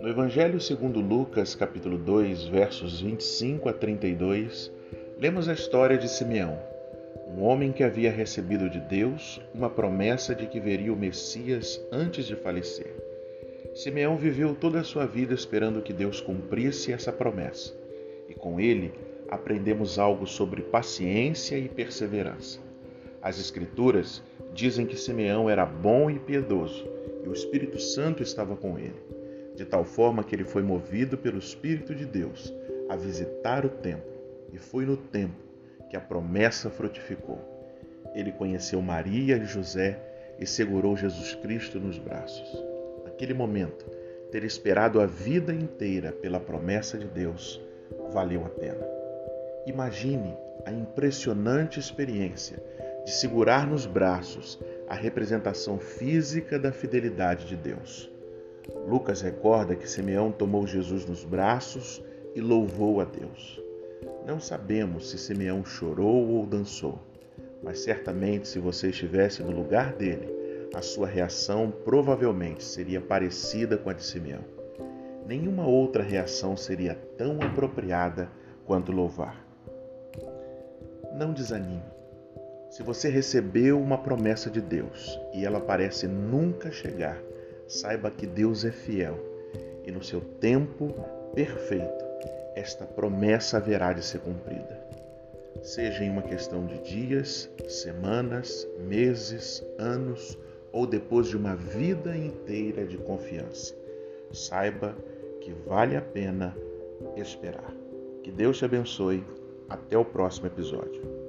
No Evangelho segundo Lucas, capítulo 2, versos 25 a 32, lemos a história de Simeão, um homem que havia recebido de Deus uma promessa de que veria o Messias antes de falecer. Simeão viveu toda a sua vida esperando que Deus cumprisse essa promessa, e com ele aprendemos algo sobre paciência e perseverança. As Escrituras dizem que Simeão era bom e piedoso, e o Espírito Santo estava com ele de tal forma que ele foi movido pelo Espírito de Deus a visitar o templo, e foi no templo que a promessa frutificou. Ele conheceu Maria e José e segurou Jesus Cristo nos braços. Naquele momento, ter esperado a vida inteira pela promessa de Deus valeu a pena. Imagine a impressionante experiência de segurar nos braços a representação física da fidelidade de Deus. Lucas recorda que Simeão tomou Jesus nos braços e louvou a Deus. Não sabemos se Simeão chorou ou dançou, mas certamente se você estivesse no lugar dele, a sua reação provavelmente seria parecida com a de Simeão. Nenhuma outra reação seria tão apropriada quanto louvar. Não desanime. Se você recebeu uma promessa de Deus e ela parece nunca chegar, saiba que Deus é fiel e no seu tempo perfeito esta promessa haverá de ser cumprida. Seja em uma questão de dias, semanas, meses, anos ou depois de uma vida inteira de confiança. Saiba que vale a pena esperar. Que Deus te abençoe. Até o próximo episódio.